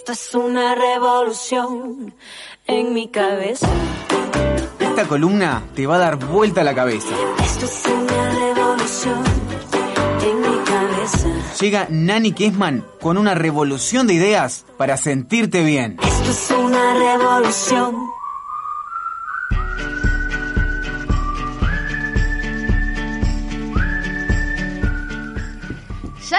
Esto es una revolución en mi cabeza. Esta columna te va a dar vuelta a la cabeza. Esto es una revolución en mi cabeza. Llega Nani Kessman con una revolución de ideas para sentirte bien. Esto es una revolución.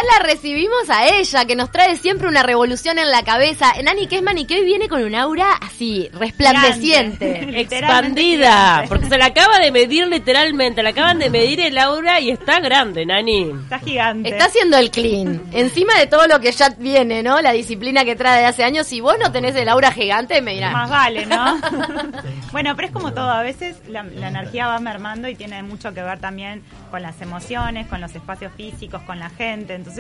La recibimos a ella, que nos trae siempre una revolución en la cabeza. Nani Kessman y que hoy viene con un aura así, resplandeciente. Expandida, porque se la acaba de medir literalmente, la acaban de medir el aura y está grande, Nani. Está gigante. Está haciendo el clean. Encima de todo lo que ya viene, ¿no? La disciplina que trae de hace años. Si vos no tenés el aura gigante, me dirán. Más vale, ¿no? bueno, pero es como todo. A veces la, la energía va mermando y tiene mucho que ver también con las emociones, con los espacios físicos, con la gente. Entonces,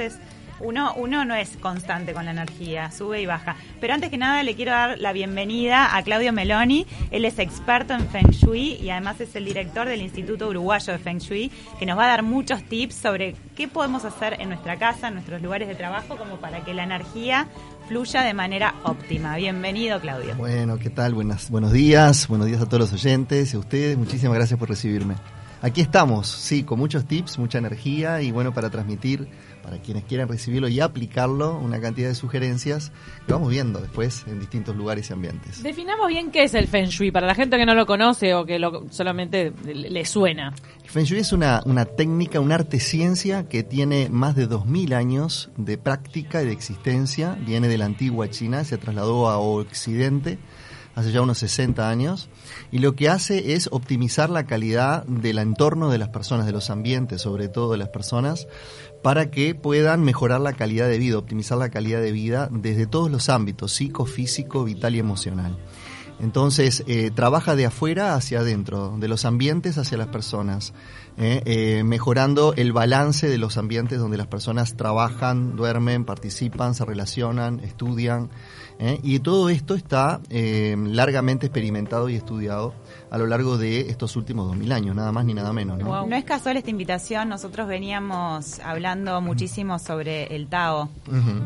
uno, uno no es constante con la energía, sube y baja. Pero antes que nada le quiero dar la bienvenida a Claudio Meloni. Él es experto en Feng Shui y además es el director del Instituto Uruguayo de Feng Shui, que nos va a dar muchos tips sobre qué podemos hacer en nuestra casa, en nuestros lugares de trabajo, como para que la energía fluya de manera óptima. Bienvenido, Claudio. Bueno, ¿qué tal? Buenas, buenos días, buenos días a todos los oyentes y a ustedes. Muchísimas gracias por recibirme. Aquí estamos, sí, con muchos tips, mucha energía y bueno, para transmitir, para quienes quieran recibirlo y aplicarlo, una cantidad de sugerencias que vamos viendo después en distintos lugares y ambientes. Definamos bien qué es el Feng Shui para la gente que no lo conoce o que lo, solamente le suena. El Feng Shui es una, una técnica, una arte ciencia que tiene más de 2000 años de práctica y de existencia. Viene de la antigua China, se trasladó a Occidente hace ya unos 60 años, y lo que hace es optimizar la calidad del entorno de las personas, de los ambientes, sobre todo de las personas, para que puedan mejorar la calidad de vida, optimizar la calidad de vida desde todos los ámbitos, psico, físico, vital y emocional. Entonces, eh, trabaja de afuera hacia adentro, de los ambientes hacia las personas, eh, eh, mejorando el balance de los ambientes donde las personas trabajan, duermen, participan, se relacionan, estudian. ¿eh? Y todo esto está eh, largamente experimentado y estudiado a lo largo de estos últimos 2000 años, nada más ni nada menos. ¿no? No es casual esta invitación, nosotros veníamos hablando muchísimo sobre el Tao.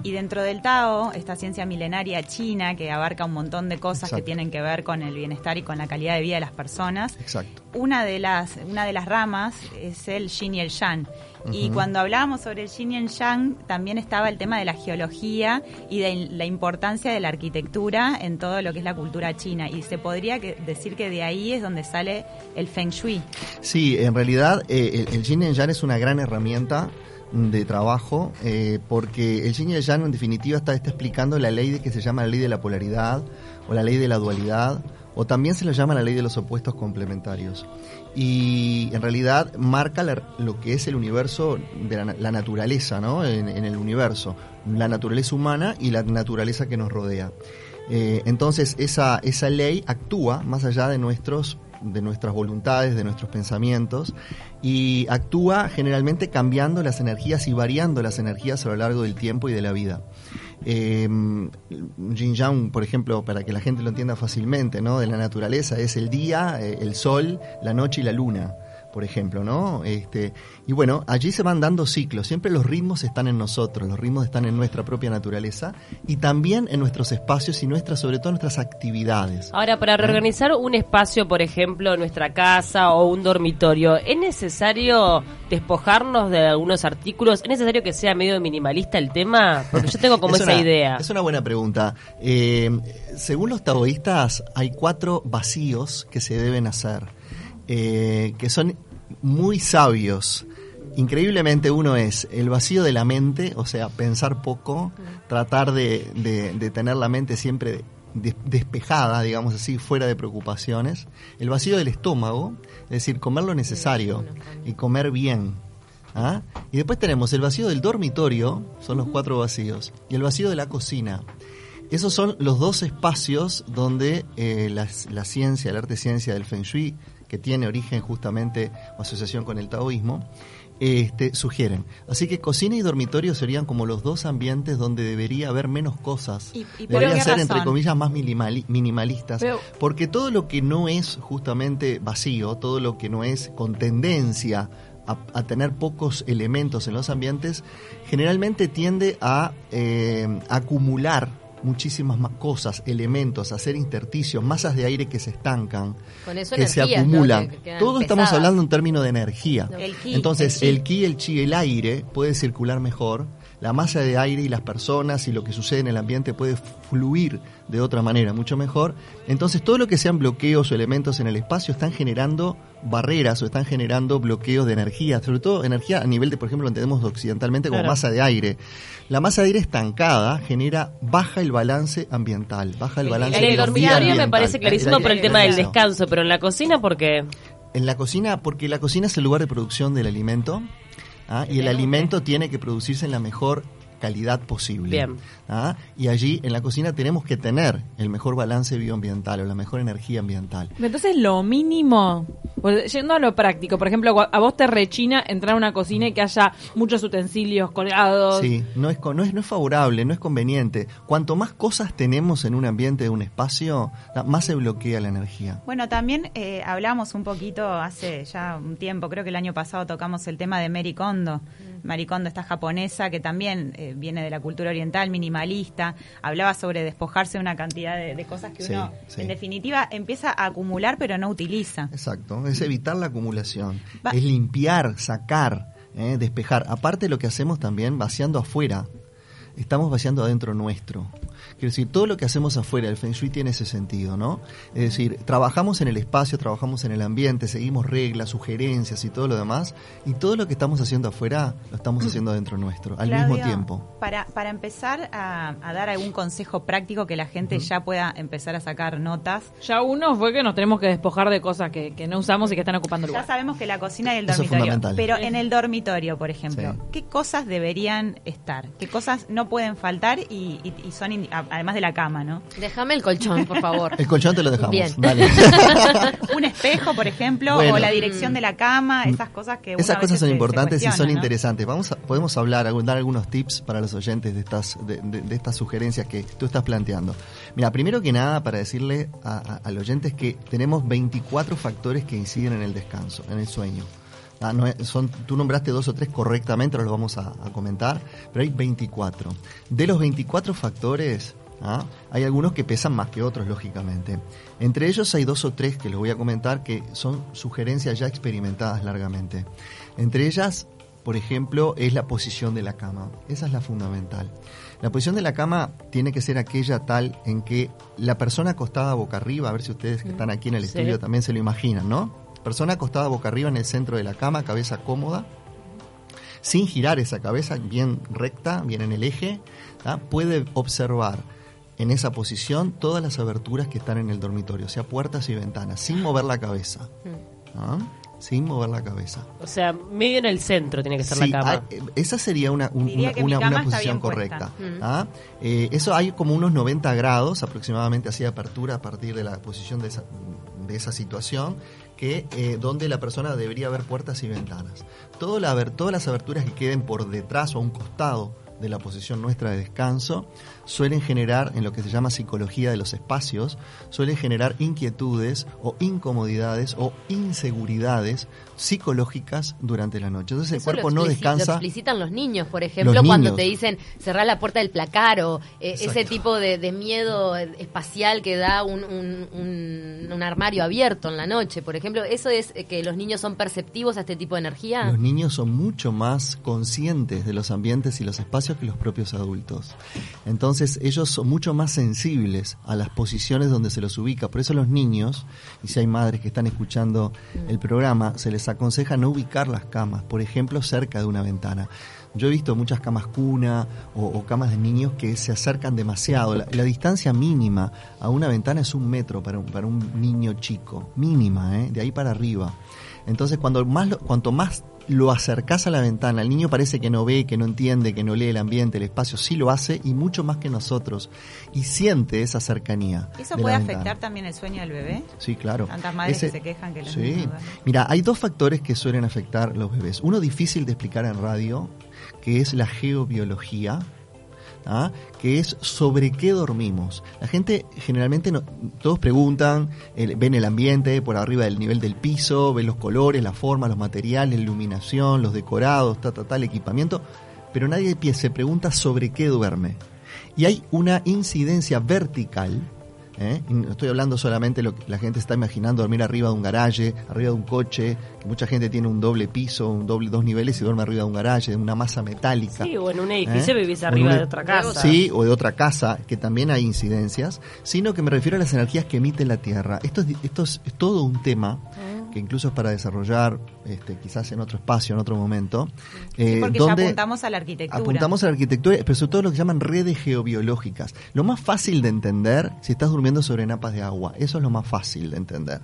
Y dentro del Tao, esta ciencia milenaria china que abarca un montón de cosas que tienen que ver con el bienestar y con la calidad de vida de las personas, Exacto. Una de las, una de las ramas es el yin y el yang. Y cuando hablábamos sobre el yin y el yang, también estaba el tema de la geología y de la importancia de la arquitectura en todo lo que es la cultura china. Y se podría que- decir que de ahí es donde sale el feng shui. Sí, en realidad eh, el, el Yin y el Yang es una gran herramienta de trabajo eh, porque el Yin y el Yang en definitiva está, está explicando la ley de que se llama la ley de la polaridad o la ley de la dualidad o también se le llama la ley de los opuestos complementarios y en realidad marca la- lo que es el universo de la, na- la naturaleza, ¿no? En, en el universo, la naturaleza humana y la naturaleza que nos rodea. Eh, entonces esa, esa ley actúa más allá de nuestros de nuestras voluntades, de nuestros pensamientos y actúa generalmente cambiando las energías y variando las energías a lo largo del tiempo y de la vida. Eh, Yin Yang, por ejemplo, para que la gente lo entienda fácilmente, ¿no? De la naturaleza es el día, eh, el sol, la noche y la luna, por ejemplo, ¿no? Este, y bueno, allí se van dando ciclos. Siempre los ritmos están en nosotros, los ritmos están en nuestra propia naturaleza y también en nuestros espacios y nuestras, sobre todo nuestras actividades. Ahora, para reorganizar un espacio, por ejemplo, nuestra casa o un dormitorio, ¿es necesario despojarnos de algunos artículos? ¿Es necesario que sea medio minimalista el tema? Porque yo tengo como Es esa una- idea. Es una buena pregunta. Eh, según los taoístas, hay cuatro vacíos que se deben hacer, eh, que son muy sabios. Increíblemente uno es el vacío de la mente, o sea, pensar poco, tratar de, de- tener la mente siempre des- despejada, digamos así, fuera de preocupaciones. El vacío del estómago, es decir, comer lo necesario y comer bien. ¿Ah? Y después tenemos el vacío del dormitorio, son los cuatro vacíos, y el vacío de la cocina. Esos son los dos espacios donde eh, la, la ciencia, el arte ciencia del Feng Shui, que tiene origen justamente o asociación con el taoísmo, este, sugieren. Así que cocina y dormitorio serían como los dos ambientes donde debería haber menos cosas. ¿Y- y Deberían ser, razón? entre comillas, más minimali- minimalistas. Pero- porque todo lo que no es justamente vacío, todo lo que no es con tendencia a, a tener pocos elementos en los ambientes, generalmente tiende a eh, acumular muchísimas más cosas, elementos, hacer intersticios, masas de aire que se estancan, Con eso que se acumulan. Que- Todo estamos hablando en términos de energía. El ki, Entonces, el el ki, el chi, el aire puede circular mejor, la masa de aire y las personas y lo que sucede en el ambiente puede fluir de otra manera, mucho mejor. Entonces, todo lo que sean bloqueos o elementos en el espacio están generando barreras o están generando bloqueos de energía, sobre todo energía a nivel de, por ejemplo, lo entendemos occidentalmente como Claro. masa de aire. La masa de aire estancada genera baja el balance ambiental, baja el balance En el dormitorio me parece clarísimo El- por el tema del descanso, pero en la cocina, ¿por qué? En la cocina, porque la cocina es el lugar de producción del alimento ¿ah? y el alimento tiene que producirse en la mejor calidad posible. Bien. ¿ah? Y allí en la cocina tenemos que tener el mejor balance bioambiental o la mejor energía ambiental. Entonces, lo mínimo, pues, yendo a lo práctico, por ejemplo, a vos te rechina entrar a una cocina y que haya muchos utensilios colgados. Sí, no es, co- no, es, no es favorable, no es conveniente. Cuanto más cosas tenemos en un ambiente, de un espacio, más se bloquea la energía. Bueno, también eh, hablamos un poquito hace ya un tiempo, creo que el año pasado tocamos el tema de Mary Kondo. Kondo, esta japonesa que también eh, viene de la cultura oriental, minimalista, hablaba sobre despojarse de una cantidad de, de cosas que Sí, uno, sí. en definitiva, empieza a acumular pero no utiliza. Exacto, es evitar la acumulación, Va- es limpiar, sacar, eh, despejar. Aparte lo que hacemos también vaciando afuera, estamos vaciando adentro nuestro. Quiero decir, todo lo que hacemos afuera, el Feng Shui tiene ese sentido, ¿no? Es decir, trabajamos en el espacio, trabajamos en el ambiente, seguimos reglas, sugerencias y todo lo demás, y todo lo que estamos haciendo afuera lo estamos haciendo adentro nuestro, al Claudio, mismo tiempo. Para, para empezar a, a dar algún consejo práctico que la gente ya pueda empezar a sacar notas, Ya uno fue que nos tenemos que despojar de cosas que, que no usamos y que están ocupando Ya lugar. sabemos que la cocina y el Eso es dormitorio. fundamental. Pero en el dormitorio, por ejemplo, Sí. ¿qué cosas deberían estar? ¿Qué cosas no pueden faltar y, y- y son además de la cama, ¿no? Déjame el colchón, por favor. El colchón te lo dejamos. Bien. Dale. Un espejo, por ejemplo, Bueno. o la dirección de la cama, esas cosas que Esas cosas son se- se importantes y son interesantes. Vamos a- podemos hablar, dar algunos tips para los oyentes de estas, de, de- de estas sugerencias que tú estás planteando. Mira, primero que nada, para decirle a- a- al oyente es que tenemos 24 factores que inciden en el descanso, en el sueño. Ah, no son, tú nombraste dos o tres correctamente, ahora los vamos a, a comentar, pero hay 24. De los 24 factores, ¿ah? hay algunos que pesan más que otros, lógicamente. Entre ellos hay dos o tres que les voy a comentar que son sugerencias ya experimentadas largamente. Entre ellas, por ejemplo, es la posición de la cama. Esa es la fundamental. La posición de la cama tiene que ser aquella tal en que la persona acostada boca arriba, a ver si ustedes que están aquí en el Sí. estudio también se lo imaginan, ¿no? Persona acostada boca arriba en el centro de la cama, cabeza cómoda, sin girar esa cabeza, bien recta, bien en el eje, ¿tá? puede observar en esa posición todas las aberturas que están en el dormitorio, o sea, puertas y ventanas, sin mover la cabeza. Sin mover la cabeza. O sea, medio en el centro tiene que estar Sí, la cama. hay- esa sería una, un- una, una- posición correcta. Eh, eso hay como unos 90 grados aproximadamente así de apertura a partir de la posición de esa, de esa situación, que eh, donde la persona debería ver puertas y ventanas. Todas las aberturas que queden por detrás o a un costado de la posición nuestra de descanso suelen generar, en lo que se llama psicología de los espacios, suelen generar inquietudes o incomodidades o inseguridades psicológicas durante la noche. Entonces el Eso cuerpo no explici- Lo descansa. explicitan los niños, por ejemplo, Los cuando niños. te dicen cerrar la puerta del placar o eh, ese tipo de, de miedo espacial que da un, un- un- un armario abierto en la noche, por ejemplo. ¿Eso es eh, que los niños son perceptivos a este tipo de energía? Los niños son mucho más conscientes de los ambientes y los espacios que los propios adultos. Entonces ellos son mucho más sensibles a las posiciones donde se los ubica. Por eso los niños, y si hay madres que están escuchando el programa, se les aconseja no ubicar las camas, por ejemplo, cerca de una ventana. Yo he visto muchas camas cuna o, camas de niños que se acercan demasiado. La, la distancia mínima a una ventana es un metro para un, para un niño chico, mínima, ¿eh? de ahí para arriba. Entonces, cuando más cuanto más lo acercás a la ventana, el niño parece que no ve, que no entiende, que no lee el ambiente, el espacio, sí lo hace y mucho más que nosotros. Y siente esa cercanía. ¿Eso de puede afectar ventana. también el sueño del bebé? Sí, claro. Tantas madres Ese- que se quejan que los Sí. niños. Mira, hay dos factores que suelen afectar los bebés. Uno difícil de explicar en radio, que es la geobiología, ¿ah? que es sobre qué dormimos. La gente generalmente, no- todos preguntan, el- ven el ambiente por arriba del nivel del piso, ven los colores, la forma, los materiales, la iluminación, los decorados, ta, ta, ta, el equipamiento, pero nadie se pregunta sobre qué duerme. y hay una incidencia vertical. ¿Eh? Y no estoy hablando solamente lo que la gente está imaginando dormir arriba de un garaje, arriba de un coche, que mucha gente tiene un doble piso, un doble dos niveles y duerme arriba de un garaje, de una masa metálica. Sí, o en un edificio ¿Eh? vivís arriba de otra casa. Sí, o de otra casa, que también hay incidencias, sino que me refiero a las energías que emite la Tierra. Esto es, esto es, es todo un tema que incluso es para desarrollar este, quizás en otro espacio, en otro momento. eh, Porque donde ya apuntamos a la arquitectura. apuntamos a la arquitectura, pero sobre todo lo que llaman redes geobiológicas. Lo más fácil de entender si estás durmiendo sobre napas de agua, eso es lo más fácil de entender.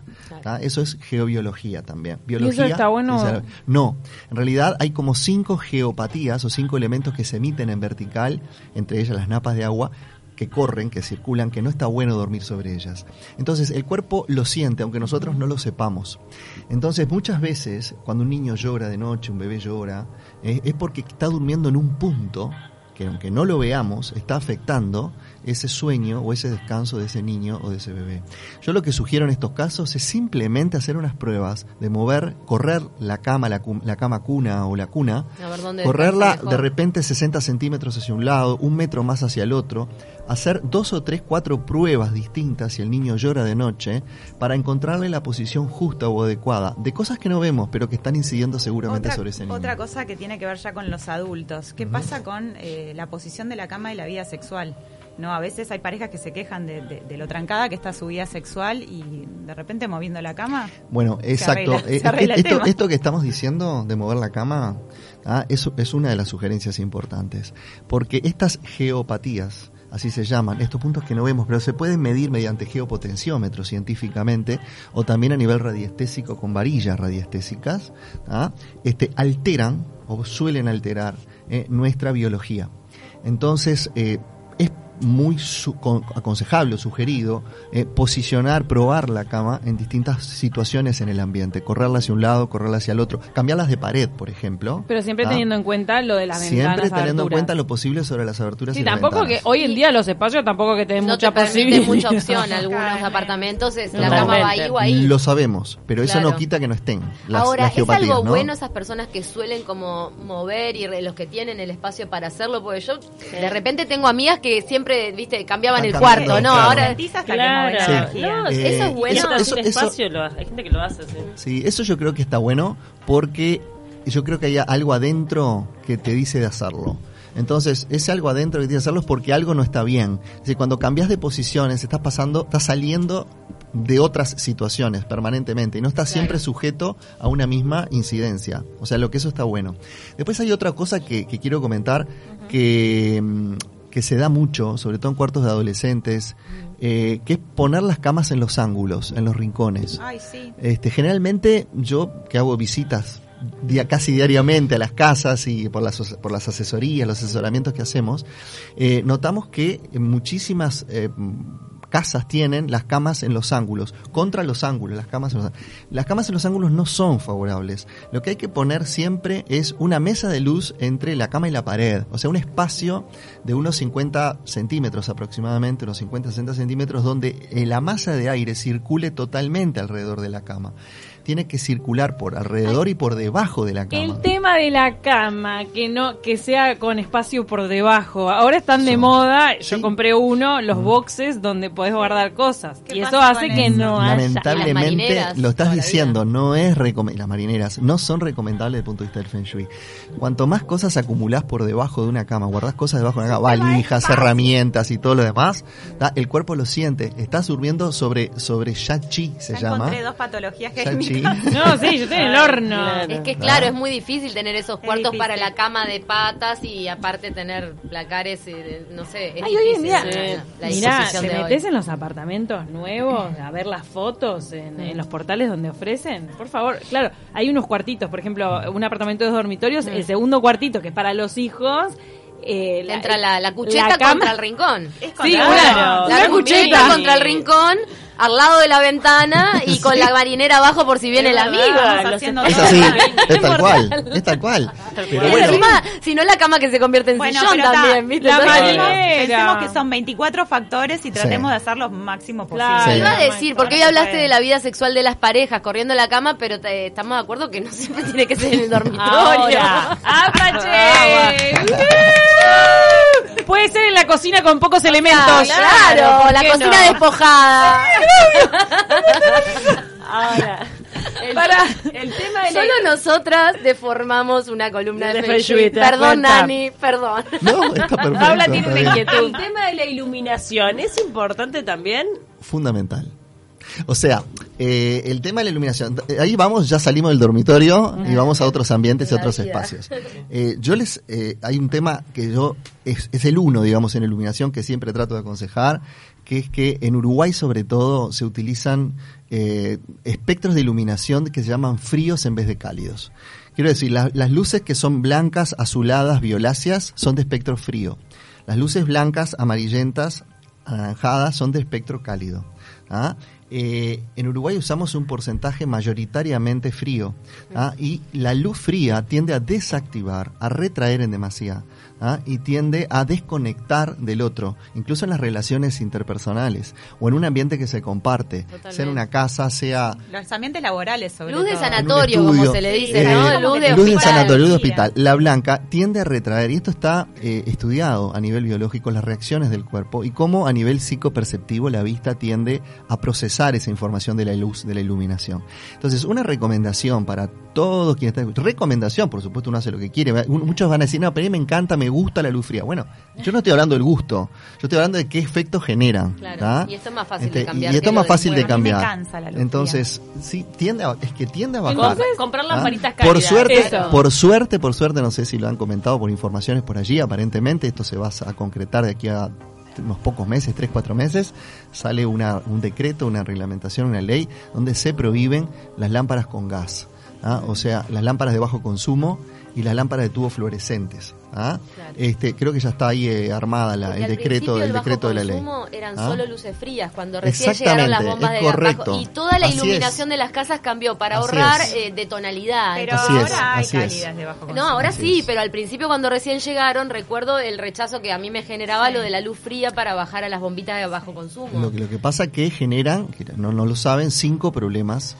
Eso es geobiología también. Biología, está bueno? No, en realidad hay como cinco geopatías o cinco elementos que se emiten en vertical, entre ellas las napas de agua, que corren, que circulan, que no está bueno dormir sobre ellas. Entonces el cuerpo lo siente, aunque nosotros no lo sepamos. Entonces muchas veces cuando un niño llora de noche, un bebé llora, eh, es porque está durmiendo en un punto que aunque no lo veamos, está afectando ese sueño o ese descanso de ese niño o de ese bebé. Yo lo que sugiero en estos casos es simplemente hacer unas pruebas de mover, correr la cama, la, la cama cuna o la cuna, correrla de repente 60 centímetros hacia un lado, un metro más hacia el otro, hacer dos o tres, cuatro pruebas distintas si el niño llora de noche para encontrarle la posición justa o adecuada de cosas que no vemos pero que están incidiendo seguramente Otra, sobre ese niño. otra cosa que tiene que ver ya con los adultos. ¿Qué pasa con eh, la posición de la cama y la vida sexual? No, a veces hay parejas que se quejan de, de- de lo trancada que está su vida sexual y de repente moviendo la cama. Bueno, exacto. arregla- se Eh, arregla esto que estamos diciendo de mover la cama ah, es, es una de las sugerencias importantes. Porque estas geopatías, así se llaman, estos puntos que no vemos, pero se pueden medir mediante geopotenciómetros científicamente o también a nivel radiestésico con varillas radiestésicas, ah, este, alteran o suelen alterar eh, nuestra biología. Entonces, eh, muy su- con- aconsejable o sugerido eh, posicionar, probar la cama en distintas situaciones en el ambiente, correrla hacia un lado, correrla hacia el otro, cambiarlas de pared, por ejemplo. Pero siempre ¿ah? teniendo en cuenta lo de las Siempre ventanas. teniendo en cuenta lo posible sobre las aberturas Sí, y las tampoco que hoy en día los espacios tampoco que te den No mucha te posibilidad. mucha opción. Algunos apartamentos es la cama va ahí o ahí. Lo sabemos, pero eso Claro. no quita que no estén las, Ahora, las ¿es algo ¿no? bueno esas personas que suelen como mover y los que tienen el espacio para hacerlo? Porque yo de repente tengo amigas que siempre, viste, cambiaban el cuarto, ¿no? claro. Ahora que Claro, Sí. energía. no, Eh, eso es bueno. eso- Eso, eso- espacio lo hay gente que lo hace. Sí. Sí, eso yo creo que está bueno porque yo creo que hay algo adentro que te dice de hacerlo. Entonces, ese algo adentro que te dice de hacerlo es porque algo no está bien. Es decir, cuando cambias de posiciones, estás pasando, estás saliendo de otras situaciones permanentemente y no estás siempre sujeto a una misma incidencia. O sea, lo que eso está bueno. Después hay otra cosa que, que quiero comentar que, mm, que se da mucho, sobre todo en cuartos de adolescentes, eh, que es poner las camas en los ángulos, en los rincones. Ay, sí. Este, generalmente yo que hago visitas casi diariamente a las casas y por las, por las asesorías, los asesoramientos que hacemos, eh, notamos que muchísimas eh, casas tienen las camas en los ángulos, contra los ángulos, las camas en los, las camas en los ángulos no son favorables. Lo que hay que poner siempre es una mesa de luz entre la cama y la pared, o sea, un espacio de unos 50 centímetros aproximadamente, unos 50-60 centímetros, donde la masa de aire circule totalmente alrededor de la cama. Tiene que circular por alrededor y por debajo de la cama. El tema de la cama, que no que sea con espacio por debajo. Ahora están de Sí. moda. Yo Sí. compré uno, los boxes donde podés guardar cosas. ¿Qué Y eso hace que eso? no haya. Lamentablemente, lo estás diciendo, no es las marineras no son recomendables desde el punto de vista del Feng Shui. Cuanto más cosas acumulás por debajo de una cama, guardás cosas debajo de una cama, valijas, herramientas y todo lo demás, ¿tá? el cuerpo lo siente. Estás durmiendo sobre, sobre Yachi, se Ya llama. encontré dos patologías que hay No, sí, yo estoy en el horno. Claro. Es que claro, es muy difícil tener esos Es cuartos para la cama de patas y aparte tener placares, y de- no sé, es Ay, hoy en día, la, mirá, te metes en los apartamentos nuevos a ver las fotos en, en los portales donde ofrecen. Por favor, claro, hay unos cuartitos, por ejemplo, un apartamento de dos dormitorios, el segundo cuartito que es para los hijos. Eh, entra la, la cucheta la contra el rincón. Es Sí, contra- una, Claro. La cucheta. contra el rincón, al lado de la ventana y con la marinera abajo por si viene los haciendo Es así, es tal cual, es tal cual. Pero bueno, encima, si no la cama que se convierte en Bueno, sillón pero ta, también, ¿viste? la. Pensemos que son 24 factores y tratemos Sí. de hacer los máximos Claro. posibles. Sí. Iba a decir, porque hoy hablaste de la vida sexual de las parejas corriendo la cama, pero te- estamos de acuerdo que no siempre tiene que ser en el dormitorio. ¡Apache! Puede ser en la cocina con pocos elementos. Claro, ¿por la cocina no? despojada. Ahora, el, Para. el tema de la- Solo nosotras deformamos una columna de, De Feng Feng Shui. Shui, ¿te das Perdón, cuenta? Nani, perdón. No, está perfecto. Paula tiene una inquietud. el tema de la iluminación es importante también. Fundamental. O sea, eh, el tema de la iluminación. eh, Ahí vamos, ya salimos del dormitorio y vamos a otros ambientes y otros espacios. Eh, yo les, eh, hay un tema que yo es, es el uno, digamos, en iluminación que siempre trato de aconsejar, que es que en Uruguay sobre todo se utilizan eh, espectros de iluminación que se llaman fríos en vez de cálidos. Quiero decir, la- las luces que son blancas, azuladas, violáceas son de espectro frío. Las luces blancas, amarillentas, anaranjadas son de espectro cálido. ¿Ah? Eh, en Uruguay usamos un porcentaje mayoritariamente frío ¿ah? y la luz fría tiende a desactivar, a retraer en demasía ¿ah? y tiende a desconectar del otro, incluso en las relaciones interpersonales o en un ambiente que se comparte, Totalmente. sea en una casa, sea Los ambientes laborales, sobre Luz de sanatorio, como se le dice, Eh, ¿no? Luz de luz hospital. sanatorio, luz de hospital. La blanca tiende a retraer, y esto está eh, estudiado a nivel biológico, las reacciones del cuerpo y cómo a nivel psicoperceptivo la vista tiende a procesar esa información de la luz, de la iluminación. Entonces, una recomendación para todos quienes están recomendación, por supuesto uno hace lo que quiere. Muchos van a decir, no, pero a mí me encanta, me gusta la luz fría. Bueno, yo no estoy hablando del gusto, yo estoy hablando de qué efectos generan. Claro, y esto es más fácil de Este, cambiar Y esto es más fácil de me cambiar. cansa la luz Entonces, sí, tiende a, es que tiende a bajar. Entonces, comprar ¿Ah? lamparitas cálidas. Por suerte, Eso. por suerte, por suerte, no sé si lo han comentado por informaciones por allí, aparentemente esto se va a concretar de aquí a unos pocos meses, tres, cuatro meses, sale una, un decreto, una reglamentación, una ley, donde se prohíben las lámparas con gas. ¿ah? O sea, las lámparas de bajo consumo y las lámparas de tubos fluorescentes. ¿ah? Claro. Este, creo que ya está ahí eh, armada la- el decreto, el bajo decreto de la ley. consumo eran ¿Ah? solo luces frías cuando recién llegaron las bombas es de gas correcto. bajo y toda la Así iluminación es. de las casas cambió para Así ahorrar eh, de tonalidad. Pero Así es, ahora hay así es. cálidas de bajo No, consumo. ahora Así sí, es. pero al principio cuando recién llegaron, recuerdo el rechazo que a mí me generaba lo de la luz fría para bajar a las bombitas de bajo consumo. Lo que, lo que pasa que generan, que no, no lo saben, cinco problemas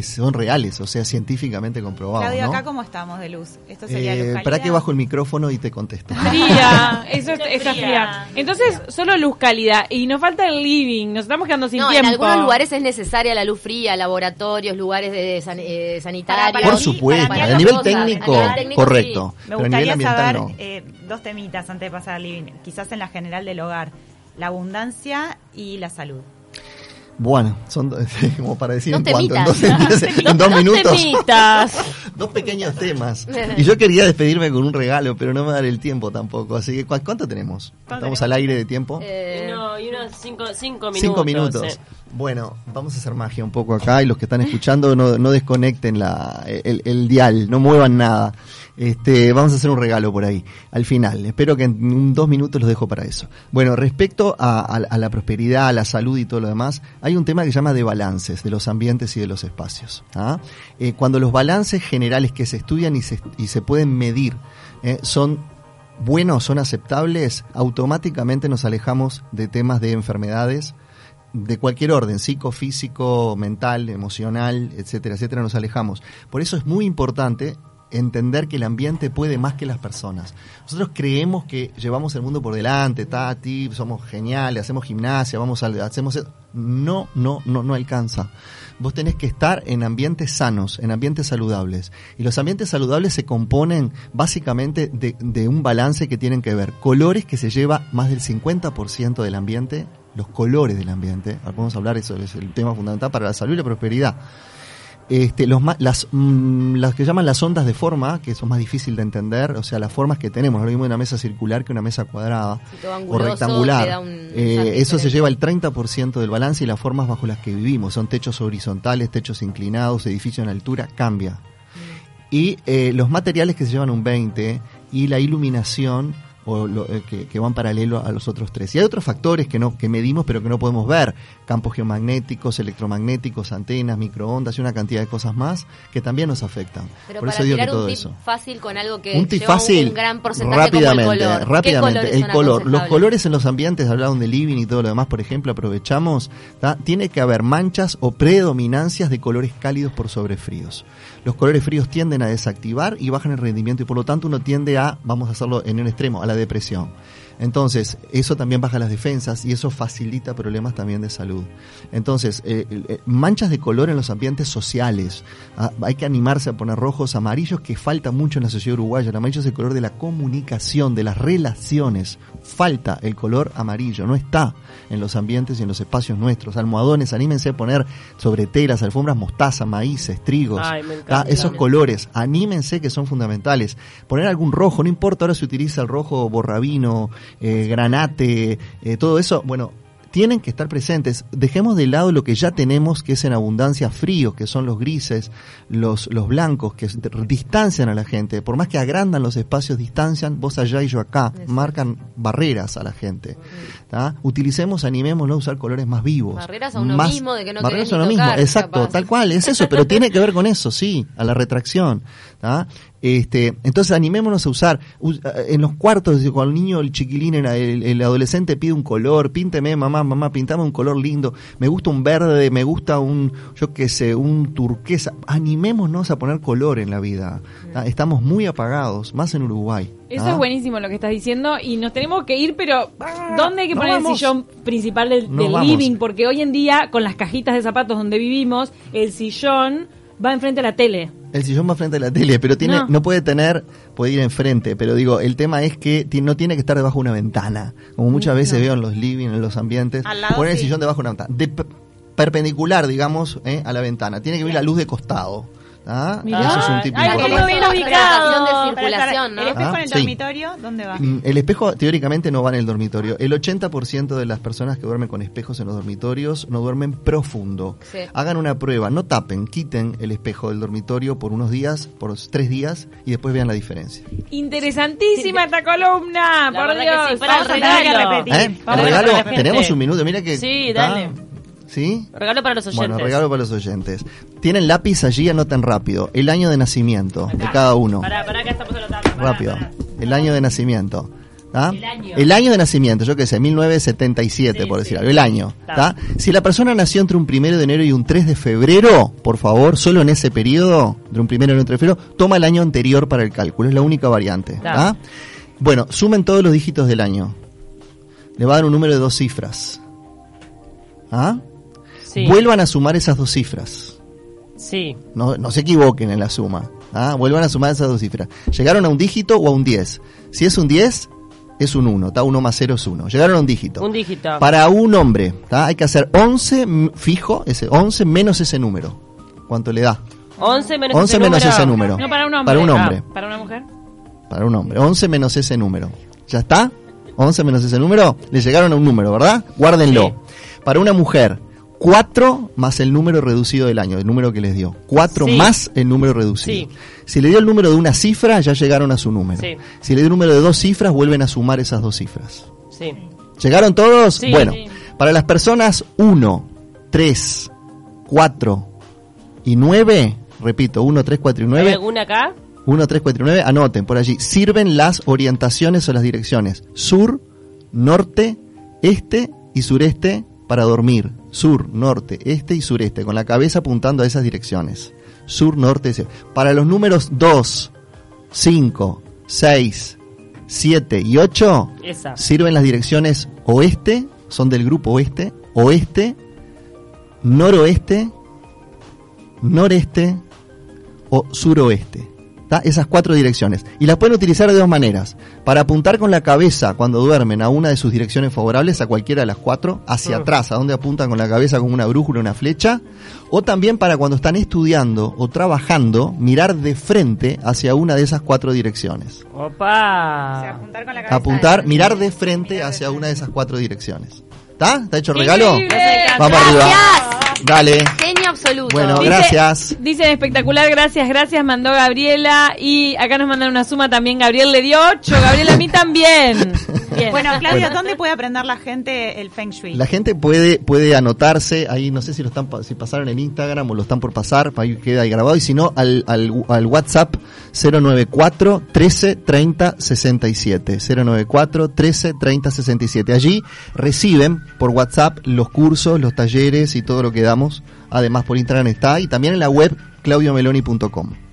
que son reales, o sea, científicamente comprobados. Claudio, ¿no? acá cómo estamos de luz. Esto sería Eh, luz para que bajo el micrófono y te contesto. Fría, eso es, Está fría. fría. Entonces, solo luz cálida. Y nos falta el living, nos estamos quedando sin no, tiempo. en algunos lugares es necesaria la luz fría, laboratorios, lugares de san- eh, sanitarios. Para Por mí- supuesto, a nivel cosas, técnico, a nivel técnico, correcto. Me pero a nivel gustaría ambiental saber no. eh, dos temitas antes de pasar al living. Quizás en la general del hogar. La abundancia y la salud. Bueno, son como para decir Dos en cuánto, en dos, temitas. en dos minutos. Dos pequeños temas. Y yo quería despedirme con un regalo, pero no me va a dar el tiempo tampoco. Así que, ¿cu- ¿cuánto tenemos? ¿Estamos tenemos? al aire de tiempo? Eh, No, y unos cinco, cinco minutos. Cinco minutos. eh. Bueno, vamos a hacer magia un poco acá y los que están escuchando no, no desconecten la, el, dial, no muevan nada. Este, vamos a hacer un regalo por ahí, al final. Espero que en dos minutos los dejo para eso. Bueno, respecto a la prosperidad, a la salud y todo lo demás, hay un tema que se llama de balances de los ambientes y de los espacios. ¿ah? Eh, cuando los balances generales que se estudian y se, y se pueden medir eh, son buenos, son aceptables, automáticamente nos alejamos de temas de enfermedades, de cualquier orden, psicofísico, mental, emocional, etcétera, etcétera, nos alejamos. Por eso es muy importante entender que el ambiente puede más que las personas. Nosotros creemos que llevamos el mundo por delante, tati, somos geniales, hacemos gimnasia, vamos al, hacemos e-". no, no, no, no alcanza. Vos tenés que estar en ambientes sanos, en ambientes saludables. Y los ambientes saludables se componen básicamente de, de un balance que tienen que ver colores que se lleva más del 50% del ambiente, los colores del ambiente. Ahora podemos hablar, eso es el tema fundamental para la salud y la prosperidad. Este, los las, mm, las que llaman las ondas de forma, que son más difícil de entender, o sea, las formas que tenemos, lo mismo una mesa circular que una mesa cuadrada Si o rectangular. un Eh, eso se lleva el 30% del balance y las formas bajo las que vivimos. Son techos horizontales, techos inclinados, edificios en altura, cambia. Y eh, los materiales que se llevan un 20 y la iluminación o lo- eh, que, que van paralelo a los otros tres. Y hay otros factores que no que medimos pero que no podemos ver, campos geomagnéticos, electromagnéticos, antenas, microondas y una cantidad de cosas más que también nos afectan. Pero Por para eso digo que tirar un todo tip eso. fácil con algo que Un tip lleva fácil, un gran porcentaje rápidamente, como el color. ¿Qué rápidamente, el color. Los colores en los ambientes, hablaron de living y todo lo demás, por ejemplo, aprovechamos, ¿tá? tiene que haber manchas o predominancias de colores cálidos por sobre fríos. Los colores fríos tienden a desactivar y bajan el rendimiento y por lo tanto uno tiende a, vamos a hacerlo en un extremo, a la depresión. Entonces, eso también baja las defensas y eso facilita problemas también de salud. Entonces, eh, eh, manchas de color en los ambientes sociales. Ah, hay que animarse a poner rojos, amarillos, que falta mucho en la sociedad uruguaya. El amarillo es el color de la comunicación, de las relaciones. Falta el color amarillo, no está en los ambientes y en los espacios nuestros. Almohadones, anímense a poner sobre telas, alfombras, mostaza, maíces, trigos. Ay, encanta. Ah, esos colores, anímense que son fundamentales. Poner algún rojo, no importa, ahora se utiliza el rojo borrabino, eh, granate, eh, todo eso, bueno, tienen que estar presentes. Dejemos de lado lo que ya tenemos, que es en abundancia frío, que son los grises, los, los blancos, que distancian a la gente. Por más que agrandan los espacios, distancian, vos allá y yo acá, marcan barreras a la gente. ¿tá? Utilicemos, animémonos a usar colores más vivos. Barreras a uno más- mismo, de que no barreras a uno mismo, exacto, capaz. tal cual, es eso, pero tiene que ver con eso, sí, a la retracción. ¿tá? Este, entonces animémonos a usar us- en los cuartos cuando el niño, el chiquilín, el, el adolescente pide un color, pínteme mamá, mamá, pintame un color lindo, me gusta un verde, me gusta un, yo qué sé, un turquesa, animémonos a poner color en la vida. ¿tá? Estamos muy apagados, más en Uruguay. Eso ¿tá? es buenísimo lo que estás diciendo y nos tenemos que ir, pero ¿dónde hay que poner el sillón principal del, living? Porque hoy en día, con las cajitas de zapatos donde vivimos, el sillón va enfrente a la tele. El sillón va frente a la tele, pero tiene, No. no. puede tener, puede ir enfrente, pero digo, el tema es que no tiene que estar debajo de una ventana, como muchas veces veo en los living, en los ambientes, poner el sillón debajo de una ventana, de, pe- perpendicular, digamos, eh, a la ventana, tiene que ver la luz de costado. ¿Ah? Mirá. Eso es un tip Ay, importante. bien la ubicado. relación de circulación, ¿no? ¿El espejo Ah, en el sí. dormitorio? ¿Dónde va? Mm, El espejo teóricamente no va en el dormitorio. El 80% de las personas que duermen con espejos en los dormitorios no duermen profundo. Sí. Hagan una prueba, no tapen, quiten el espejo del dormitorio por unos días, por tres días y después vean la diferencia. Interesantísima esta columna, La por verdad que sí, Dios. para Vamos a el tener que regalo. repetir. ¿Eh? Vamos El a regalo, para la gente. tenemos un minuto, mira que... Sí, dale. ¿Sí? Regalo para los oyentes. Bueno, regalo para los oyentes. Tienen lápiz allí, anoten rápido. El año de nacimiento de cada uno. Pará, pará, que estamos anotando. pará, Rápido. pará. El año de nacimiento. ¿tá? El año. El año de nacimiento, yo qué sé, 1977, Sí, por sí. decir algo. El año. ¿tá? Si la persona nació entre un primero de enero y un 3 de febrero, por favor, solo en ese periodo, entre un primero y un 3 de febrero, toma el año anterior para el cálculo. Es la única variante. ¿tá? Bueno, sumen todos los dígitos del año. Le va a dar un número de dos cifras. ¿Ah? Sí. Vuelvan a sumar esas dos cifras. Sí. No, no se equivoquen en la suma. ¿ah? Vuelvan a sumar esas dos cifras. ¿Llegaron a un dígito o a un 10? Si es un 10, es un 1. ¿tá? 1 más 0 es 1. Llegaron a un dígito. Un dígito. Para un hombre, ¿tá? hay que hacer 11 m- fijo, ese 11 menos ese número. ¿Cuánto le da? 11 menos 11 ese menos número. ese número. No, para un hombre. Para un Ah, hombre. para una mujer. Para un hombre. 11 menos ese número. ¿Ya está? 11 menos ese número. Le llegaron a un número, ¿verdad? Guárdenlo. Sí. Para una mujer, 4 más el número reducido del año, el número que les dio. 4 Sí. más el número reducido. Sí. Si le dio el número de una cifra, ya llegaron a su número. Sí. Si le dio el número de dos cifras, vuelven a sumar esas dos cifras. Sí. ¿Llegaron todos? Bueno, para las personas 1, 3, 4 y 9, repito, 1, 3, 4 y ¿Hay 9, alguna acá? 1, 3, 4 y 9, anoten por allí. Sirven las orientaciones o las direcciones. Sur, norte, este y sureste para dormir. Sur, norte, este y sureste, con la cabeza apuntando a esas direcciones. Sur, norte, este. Para los números 2, 5, 6, 7 y 8, Esa. sirven las direcciones oeste, son del grupo oeste, oeste, noroeste, noreste o suroeste. ¿tá? Esas cuatro direcciones. Y las pueden utilizar de dos maneras. Para apuntar con la cabeza cuando duermen a una de sus direcciones favorables, a cualquiera de las cuatro, hacia Mm. atrás, a donde apuntan con la cabeza con una brújula, una flecha. O también para cuando están estudiando o trabajando, mirar de frente hacia una de esas cuatro direcciones. O sea, Opa. apuntar con la cabeza. Apuntar, de- mirar de frente hacia una de esas cuatro direcciones. ¿Está? ¿Está hecho el regalo? Vamos arriba. Dale. Genio absoluto. Bueno, Dice- gracias. Dicen espectacular, gracias, gracias, mandó Gabriela. Y acá nos mandan una suma también, Gabriel le dio 8, Gabriel a mí también. Bien. Bueno, Claudio, Bueno. ¿dónde puede aprender la gente el Feng Shui? La gente puede puede anotarse, ahí no sé si lo están si pasaron en Instagram o lo están por pasar, ahí queda ahí grabado, y si no, al, al, al WhatsApp 094 13 30 67. 094 13 30 67. Allí reciben por WhatsApp los cursos, los talleres y todo lo que damos. Además por Instagram está y también en la web claudiomeloni.com.